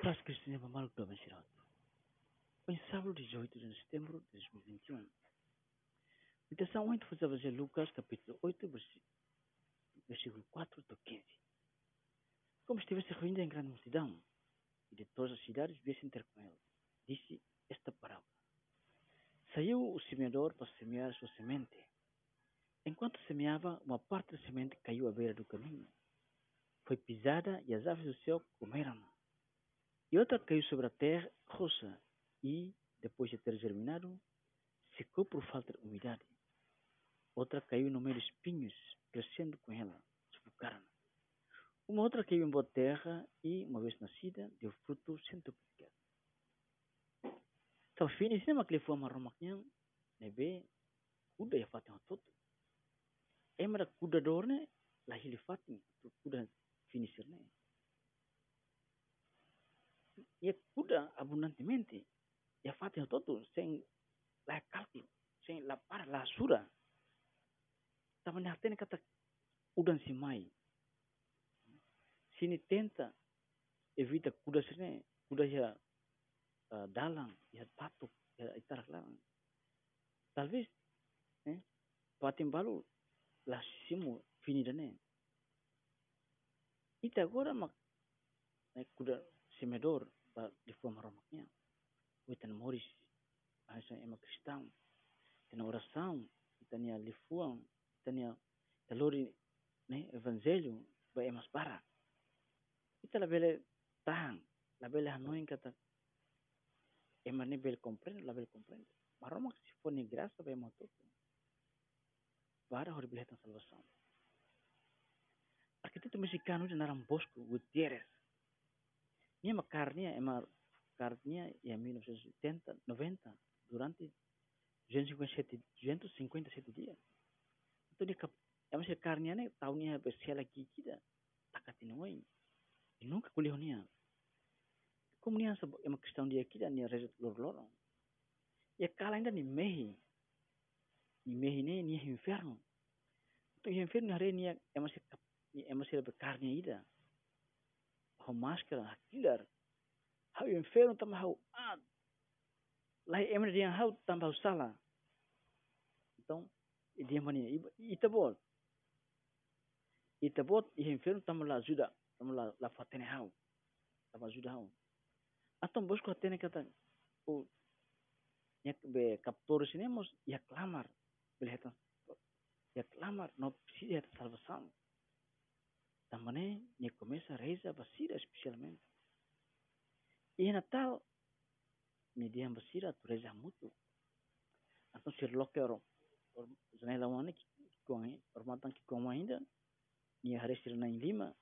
Pras Cristiana Pamalu da Masirato. Em sábado 18 de setembro de 2021. Meditação 8 foi fazer Lucas capítulo 8, versículo 4 a 15. Como estivesse reunido em grande multidão, e de todas as cidades viessem ter com ele, disse esta parábola. Saiu o semeador para semear a sua semente. Enquanto semeava, uma parte da semente caiu à beira do caminho. Foi pisada e as aves do céu comeram. E outra caiu sobre a terra roxa e, depois de ter germinado, secou por falta de umidade. Outra caiu no meio de espinhos, crescendo com ela, sufocaram. Uma outra caiu em boa terra e, uma vez nascida, deu fruto centuplicado. Então, fini sini mak lefu ama romaknya, nebe, kuda ya fatin hatoto. Emra kuda dorne, lahili fatin, kuda finisher ne. ia kuda abundantemente ia fatin hatoto, sem la cálculo, sem la para la sura. Tava ne kata udan simai. Sini tenta evita kuda sini, kuda ya uh, dalang, ya patuk, ya itarak lang. Talvez, eh, patim balu la simu fini dane. Ita agora mak eh, kuda semedor ba forma romaknya. Witan moris, asa ema kristão. Tena oração, tenia lifuang, tenia talori né, evangelho ba emas para. Ita la bele tahang, la bele hanoin kata ema ne bele comprende, la bele comprende. Maromak si fone graça ba ema toto. Para hori bele salvação. Arquiteto mexicano de Naram Bosco Gutierrez Uma carninha, é uma carninha em 1970, 90, durante 257, 257 dias. Então, é uma carninha, né? Tahunnya bersih lagi kita, takatin woi. E nunca kuliah nia. Como nia é uma questão de aqui, nia reset lor lorong. E kala ainda ni mehi. Ni mehi ni inferno. Então, inferno hari nia é uma é uma carninha ida hau máscara, hakilar. Hau inferno tama hau ad. Lai emre dia hau tamba hau sala. Então, dia mani ita bol. Ita bot i inferno tama la ajuda, tama la la fatene hau. Tama ajuda hau. Atom bosco atene kata o yak be captor sinemos ya clamar belheta ya clamar no precisa de salvação também me começa a rezar basira especialmente. E Natal me deu basira, tu reza muito. Então se loqueiro, janela uma que com, ormatan que como ainda, e a resta na em Lima,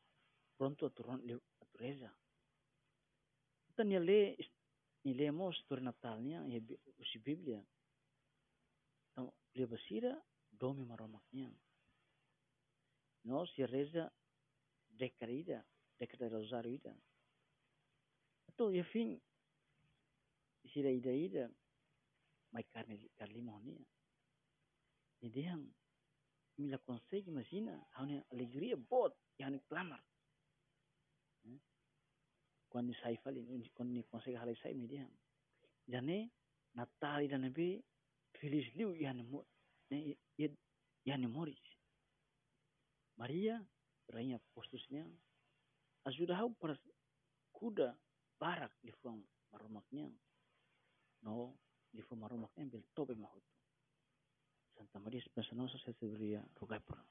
pronto a turma a tureza. Então ele ele mo história Natal, né? E o Bíblia. Então, le basira, domi maromaknya. Nós se reza década ida, década rosário ida. Então, e fim, se a ida ida, mai carne carne monia. E diang, me la consegue imagina, há uma alegria bot, e há clamar. Quando sai fali, quando ni consegue halai sai me diang. Jane, Natal ida nabi, feliz liu, e há ne, e há moris. Maria, rainha postusnya ajuda hau para kuda barak di fuang marumaknya no di fuang marumaknya bil tobe mahutu. Santa Maria Esperanza Nossa se deveria rogar por nós